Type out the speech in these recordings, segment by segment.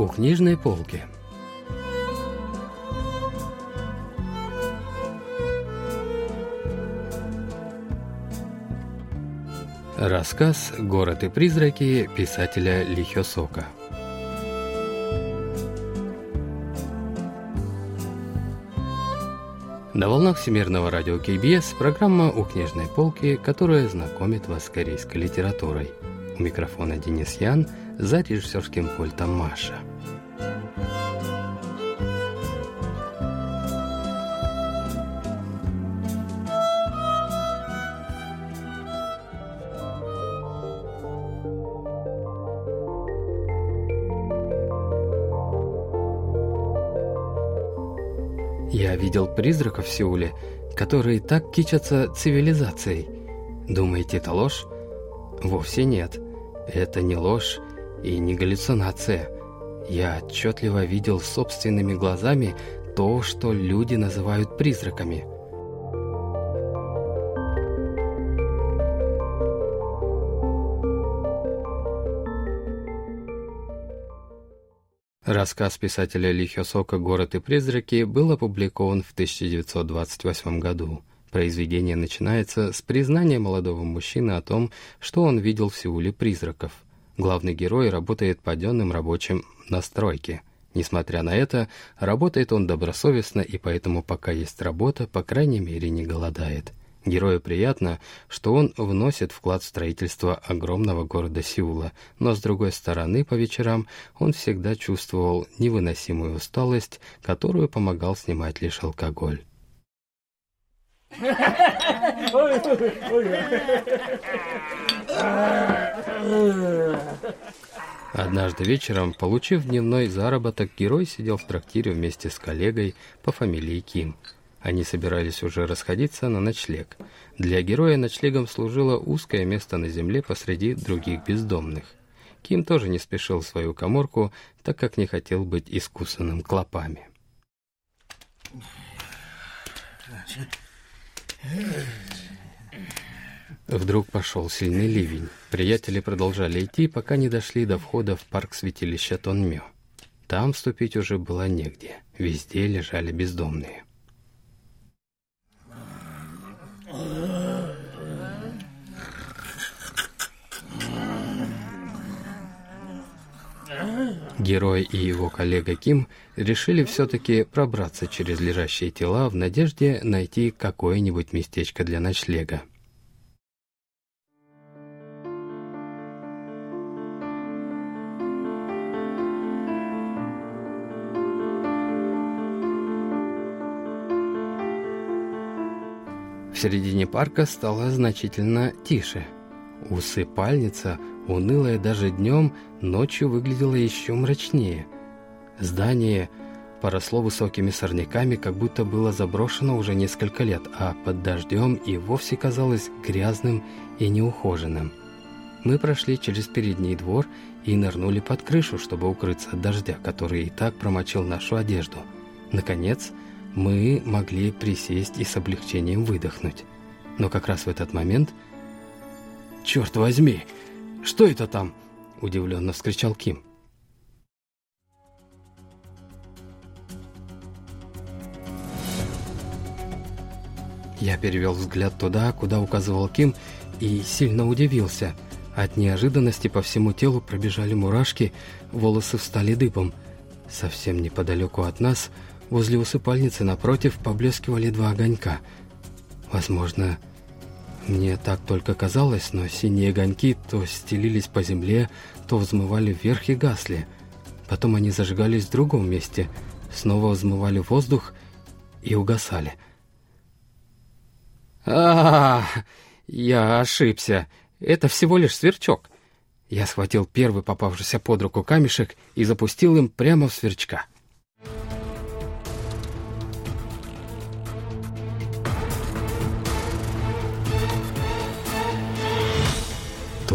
У книжной полки. Рассказ «Город и призраки» писателя Лихёсока. На волнах Всемирного радио КБС программа «У книжной полки», которая знакомит вас с корейской литературой. У микрофона Денис Ян, за режиссерским пультом Маша. Видел призраков в Сеуле, которые так кичатся цивилизацией. Думаете, это ложь? Вовсе нет. Это не ложь и не галлюцинация. Я отчетливо видел собственными глазами то, что люди называют призраками. Рассказ писателя Ли Хёсока «Город и призраки» был опубликован в 1928 году. Произведение начинается с признания молодого мужчины о том, что он видел в Сеуле призраков. Главный герой работает паденным рабочим на стройке. Несмотря на это, работает он добросовестно и поэтому, пока есть работа, по крайней мере не голодает. Герою приятно, что он вносит вклад в строительство огромного города Сеула, но с другой стороны, по вечерам он всегда чувствовал невыносимую усталость, которую помогал снимать лишь алкоголь. Однажды вечером, получив дневной заработок, герой сидел в трактире вместе с коллегой по фамилии Ким – они собирались уже расходиться на ночлег. Для героя ночлегом служило узкое место на земле посреди других бездомных. Ким тоже не спешил в свою коморку, так как не хотел быть искусанным клопами. Вдруг пошел сильный ливень. Приятели продолжали идти, пока не дошли до входа в парк святилища Тонмё. Там вступить уже было негде. Везде лежали бездомные. Герой и его коллега Ким решили все-таки пробраться через лежащие тела в надежде найти какое-нибудь местечко для ночлега. В середине парка стало значительно тише. Усыпальница унылая даже днем, ночью выглядела еще мрачнее. Здание поросло высокими сорняками, как будто было заброшено уже несколько лет, а под дождем и вовсе казалось грязным и неухоженным. Мы прошли через передний двор и нырнули под крышу, чтобы укрыться от дождя, который и так промочил нашу одежду. Наконец, мы могли присесть и с облегчением выдохнуть. Но как раз в этот момент... «Черт возьми!» Что это там?» – удивленно вскричал Ким. Я перевел взгляд туда, куда указывал Ким, и сильно удивился. От неожиданности по всему телу пробежали мурашки, волосы встали дыбом. Совсем неподалеку от нас, возле усыпальницы напротив, поблескивали два огонька. Возможно, мне так только казалось, но синие огоньки то стелились по земле, то взмывали вверх и гасли. Потом они зажигались в другом месте, снова взмывали воздух и угасали. а, Я ошибся. Это всего лишь сверчок. Я схватил первый попавшийся под руку камешек и запустил им прямо в сверчка.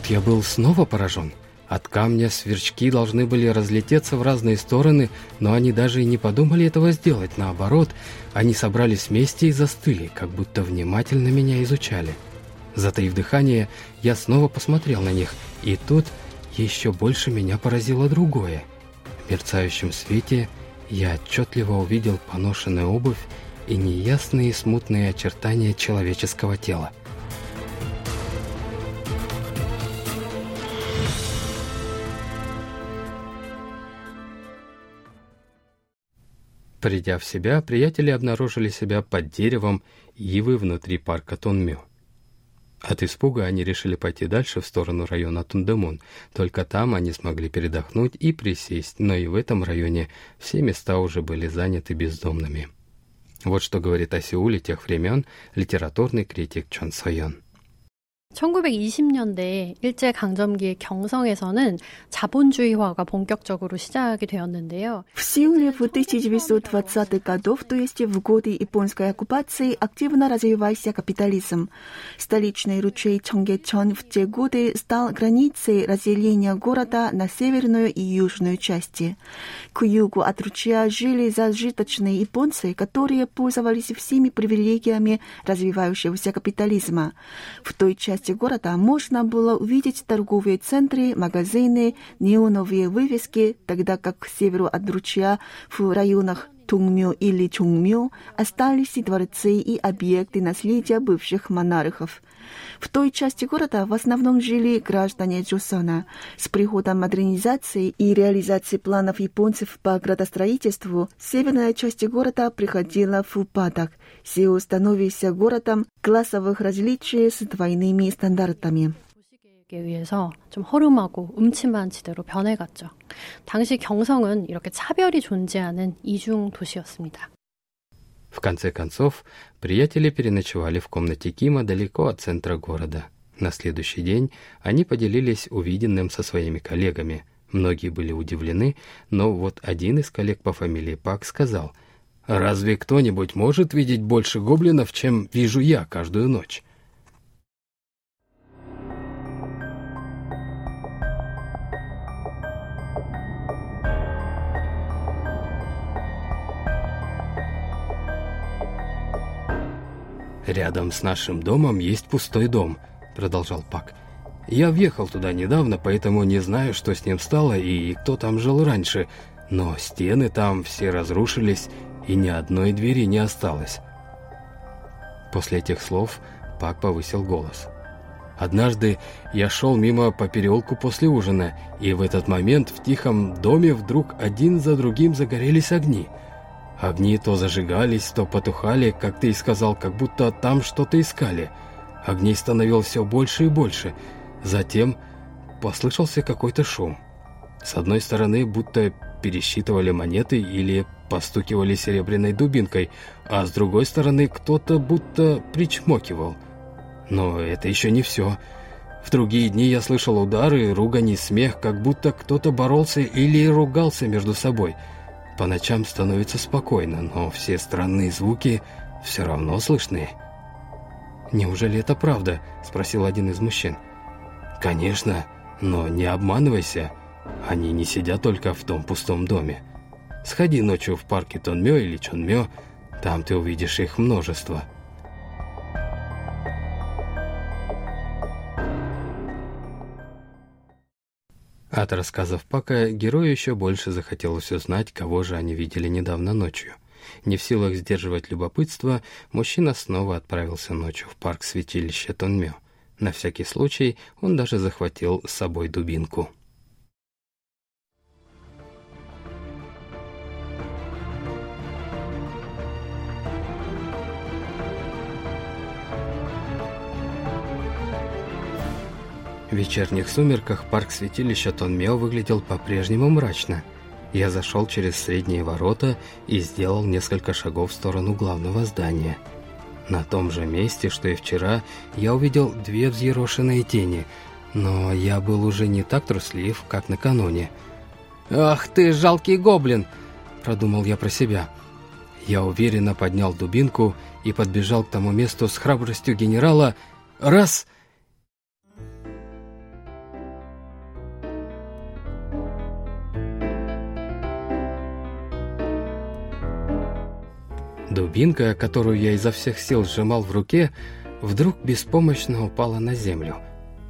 Тут я был снова поражен. От камня сверчки должны были разлететься в разные стороны, но они даже и не подумали этого сделать. Наоборот, они собрались вместе и застыли, как будто внимательно меня изучали. Затаив дыхание, я снова посмотрел на них, и тут еще больше меня поразило другое. В мерцающем свете я отчетливо увидел поношенную обувь и неясные смутные очертания человеческого тела. Придя в себя, приятели обнаружили себя под деревом ивы внутри парка Тонмё. От испуга они решили пойти дальше в сторону района Тундемон. Только там они смогли передохнуть и присесть, но и в этом районе все места уже были заняты бездомными. Вот что говорит о Сеуле тех времен литературный критик Чон Сойон. 1920년대 일제 강점기 경성에서는 자본주의화가 본격적으로 시작이 되었는데요. В Сеуле в 1920-х годов, то есть в годы японской оккупации, активно развивался капитализм. Столичный ручей Чонгечон в те годы стал границей разделения города на северную и южную части. К югу от ручья жили зажиточные японцы, которые пользовались всеми привилегиями развивающегося капитализма. В той части части города можно было увидеть торговые центры, магазины, неоновые вывески, тогда как к северу от ручья в районах Тунгмё или Чунгмё остались дворцы и объекты наследия бывших монархов. В той части города в основном жили граждане Джусона. С приходом модернизации и реализации планов японцев по градостроительству северная часть города приходила в упадок. Сеул становился городом классовых различий с двойными стандартами. 의해서 좀 허름하고 음침한 지대로 변해갔죠. 당시 경성은 이렇게 차별이 존재하는 이중 도시였습니다. В конце концов, приятели переночевали в комнате Кима далеко от центра города. На следующий день они поделились увиденным со своими коллегами. Многие были удивлены, но вот один из коллег по фамилии Пак сказал, «Разве кто-нибудь может видеть больше гоблинов, чем вижу я каждую ночь?» «Рядом с нашим домом есть пустой дом», — продолжал Пак. «Я въехал туда недавно, поэтому не знаю, что с ним стало и кто там жил раньше, но стены там все разрушились, и ни одной двери не осталось». После этих слов Пак повысил голос. Однажды я шел мимо по переулку после ужина, и в этот момент в тихом доме вдруг один за другим загорелись огни — Огни то зажигались, то потухали, как ты и сказал, как будто там что-то искали. Огней становилось все больше и больше. Затем послышался какой-то шум. С одной стороны, будто пересчитывали монеты или постукивали серебряной дубинкой, а с другой стороны, кто-то будто причмокивал. Но это еще не все. В другие дни я слышал удары, ругань и смех, как будто кто-то боролся или ругался между собой – по ночам становится спокойно, но все странные звуки все равно слышны. «Неужели это правда?» – спросил один из мужчин. «Конечно, но не обманывайся. Они не сидят только в том пустом доме. Сходи ночью в парке Тонмё или Чонмё, там ты увидишь их множество». От рассказов Пака герою еще больше захотелось узнать, кого же они видели недавно ночью. Не в силах сдерживать любопытство, мужчина снова отправился ночью в парк святилища Тонмё. На всякий случай он даже захватил с собой дубинку. В вечерних сумерках парк святилища Тонмео выглядел по-прежнему мрачно. Я зашел через средние ворота и сделал несколько шагов в сторону главного здания. На том же месте, что и вчера, я увидел две взъерошенные тени, но я был уже не так труслив, как накануне. «Ах ты, жалкий гоблин!» – продумал я про себя. Я уверенно поднял дубинку и подбежал к тому месту с храбростью генерала. «Раз!» Дубинка, которую я изо всех сил сжимал в руке, вдруг беспомощно упала на землю.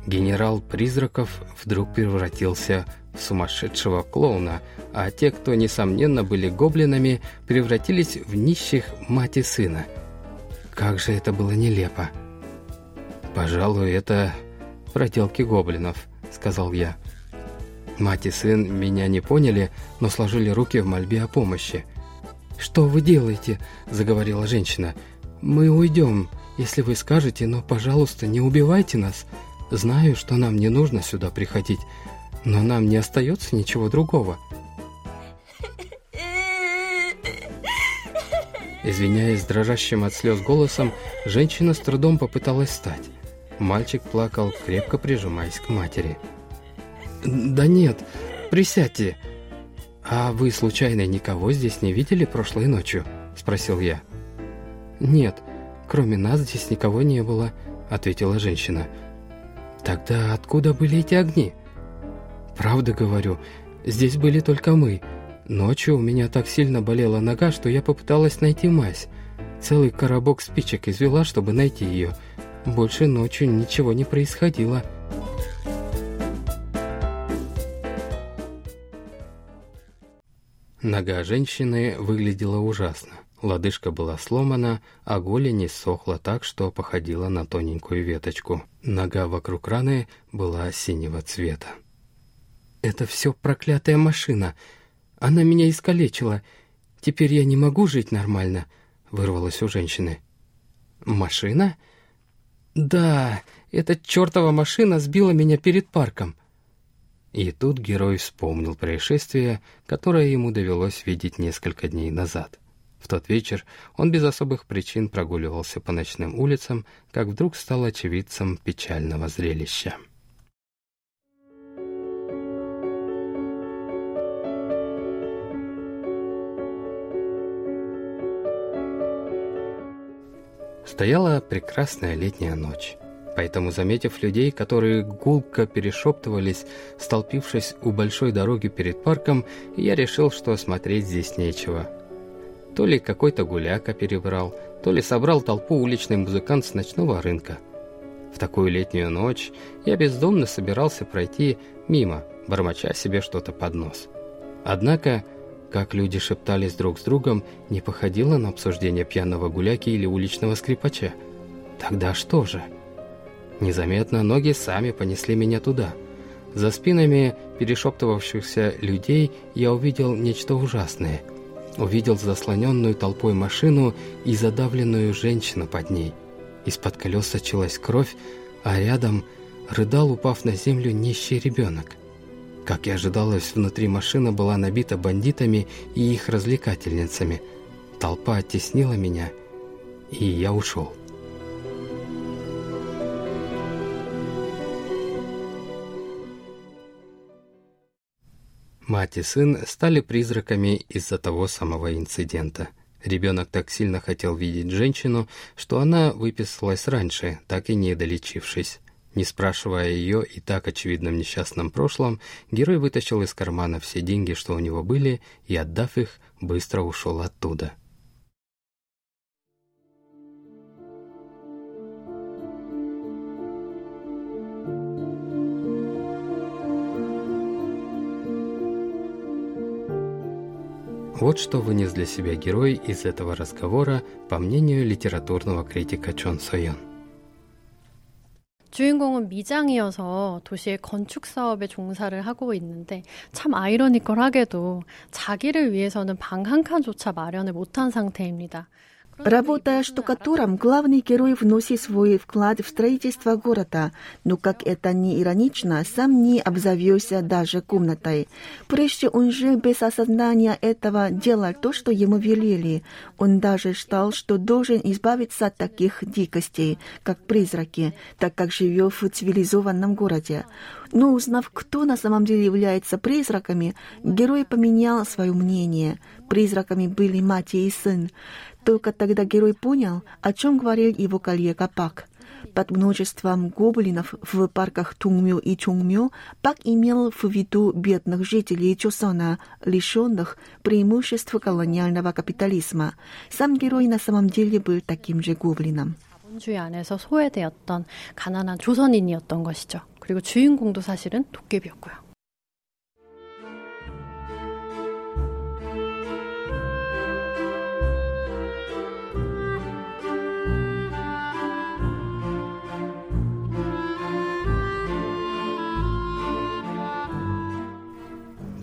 Генерал призраков вдруг превратился в сумасшедшего клоуна, а те, кто, несомненно, были гоблинами, превратились в нищих мать и сына. Как же это было нелепо. «Пожалуй, это проделки гоблинов», — сказал я. Мать и сын меня не поняли, но сложили руки в мольбе о помощи. «Что вы делаете?» — заговорила женщина. «Мы уйдем, если вы скажете, но, пожалуйста, не убивайте нас. Знаю, что нам не нужно сюда приходить, но нам не остается ничего другого». Извиняясь дрожащим от слез голосом, женщина с трудом попыталась встать. Мальчик плакал, крепко прижимаясь к матери. «Да нет, присядьте!» «А вы, случайно, никого здесь не видели прошлой ночью?» – спросил я. «Нет, кроме нас здесь никого не было», – ответила женщина. «Тогда откуда были эти огни?» «Правда говорю, здесь были только мы. Ночью у меня так сильно болела нога, что я попыталась найти мазь. Целый коробок спичек извела, чтобы найти ее. Больше ночью ничего не происходило». Нога женщины выглядела ужасно. Лодыжка была сломана, а голень иссохла так, что походила на тоненькую веточку. Нога вокруг раны была синего цвета. «Это все проклятая машина. Она меня искалечила. Теперь я не могу жить нормально», — вырвалось у женщины. «Машина?» «Да, эта чертова машина сбила меня перед парком. И тут герой вспомнил происшествие, которое ему довелось видеть несколько дней назад. В тот вечер он без особых причин прогуливался по ночным улицам, как вдруг стал очевидцем печального зрелища. Стояла прекрасная летняя ночь. Поэтому, заметив людей, которые гулко перешептывались, столпившись у большой дороги перед парком, я решил, что смотреть здесь нечего. То ли какой-то гуляка перебрал, то ли собрал толпу уличный музыкант с ночного рынка. В такую летнюю ночь я бездомно собирался пройти мимо, бормоча себе что-то под нос. Однако, как люди шептались друг с другом, не походило на обсуждение пьяного гуляки или уличного скрипача. Тогда что же? Незаметно ноги сами понесли меня туда. За спинами перешептывавшихся людей я увидел нечто ужасное. Увидел заслоненную толпой машину и задавленную женщину под ней. Из-под колес сочилась кровь, а рядом рыдал, упав на землю, нищий ребенок. Как и ожидалось, внутри машина была набита бандитами и их развлекательницами. Толпа оттеснила меня, и я ушел. Мать и сын стали призраками из-за того самого инцидента. Ребенок так сильно хотел видеть женщину, что она выписалась раньше, так и не долечившись. Не спрашивая ее и так очевидном несчастном прошлом, герой вытащил из кармана все деньги, что у него были, и, отдав их, быстро ушел оттуда. Вот что вынес для себя герой из этого разговора, по мнению литературного критика Чон Сойон. 주인공은 미장이어서 도시의 건축 사업에 종사를 하고 있는데 참 아이러니컬하게도 자기를 위해서는 방 한 칸조차 마련을 못한 상태입니다. Работая штукатуром, главный герой вносит свой вклад в строительство города, но, как это не иронично, сам не обзавелся даже комнатой. Прежде он жил без осознания этого, делал то, что ему велели. Он даже считал, что должен избавиться от таких дикостей, как призраки, так как живет в цивилизованном городе. Но узнав, кто на самом деле является призраками, герой поменял свое мнение. Призраками были мать и сын. Только тогда герой понял, о чем говорил его коллега Пак. Под множеством гоблинов в парках Тунгмю и Чунгмю Пак имел в виду бедных жителей Чосона, лишенных преимуществ колониального капитализма. Сам герой на самом деле был таким же гоблином. 자본주의 안에서 소외되었던 가난한 조선인이었던 것이죠. 그리고 주인공도 사실은 도깨비였고요.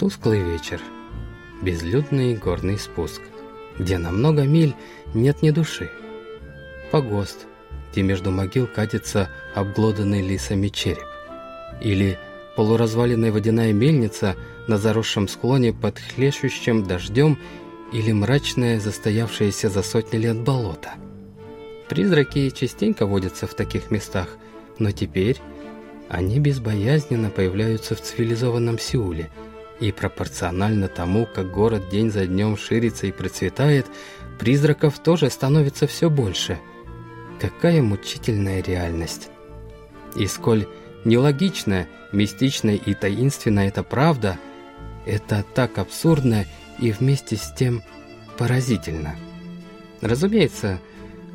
Тусклый вечер, безлюдный горный спуск, где на много миль нет ни души. Погост, где между могил катится обглоданный лисами череп. Или полуразваленная водяная мельница на заросшем склоне под хлещущим дождем или мрачное застоявшееся за сотни лет болото. Призраки частенько водятся в таких местах, но теперь они безбоязненно появляются в цивилизованном Сеуле, и пропорционально тому, как город день за днем ширится и процветает, призраков тоже становится все больше. Какая мучительная реальность! И сколь нелогичная, мистичная и таинственная эта правда, это так абсурдно и вместе с тем поразительно. Разумеется,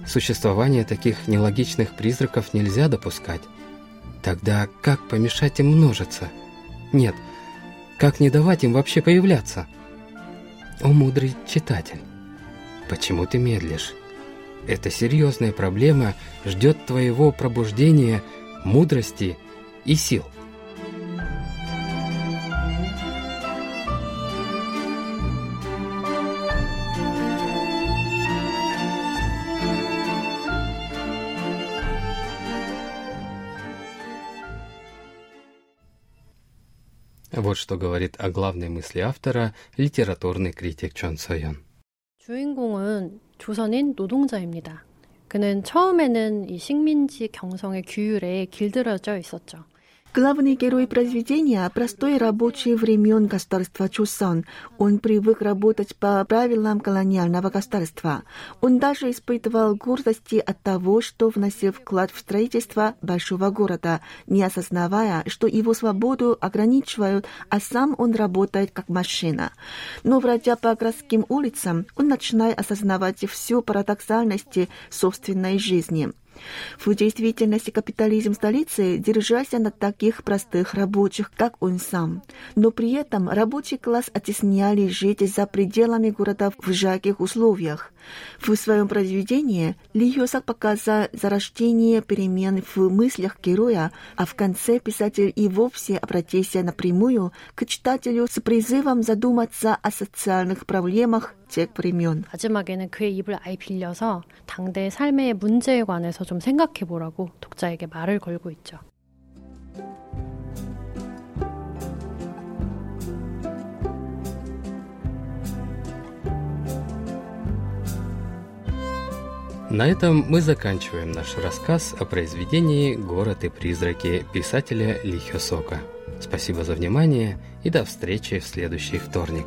существование таких нелогичных призраков нельзя допускать. Тогда как помешать им множиться? Нет, как не давать им вообще появляться? О, мудрый читатель, почему ты медлишь? Эта серьезная проблема ждет твоего пробуждения, мудрости и сил. Вот что говорит о главной мысли автора литературный критик Чон Сойон. 주인공은 조선인 노동자입니다. 그는 처음에는 이 식민지 경성의 규율에 길들여져 있었죠. Главный герой произведения – простой рабочий времен государства Чусон. Он привык работать по правилам колониального государства. Он даже испытывал гордости от того, что вносил вклад в строительство большого города, не осознавая, что его свободу ограничивают, а сам он работает как машина. Но, бродя по городским улицам, он начинает осознавать всю парадоксальность собственной жизни – в действительности капитализм столицы держался на таких простых рабочих, как он сам. Но при этом рабочий класс оттесняли жить за пределами города в жарких условиях. В своем произведении Ли Йосак показал зарождение перемен в мыслях героя, а в конце писатель и вовсе обратился напрямую к читателю с призывом задуматься о социальных проблемах тех времен. 마지막에는 그의 입을 아예 빌려서 당대 삶의 문제에 관해서 좀 생각해 보라고 독자에게 말을 걸고 있죠. На этом мы заканчиваем наш рассказ о произведении «Город и призраки» писателя Ли Хёсока. Спасибо за внимание и до встречи в следующий вторник.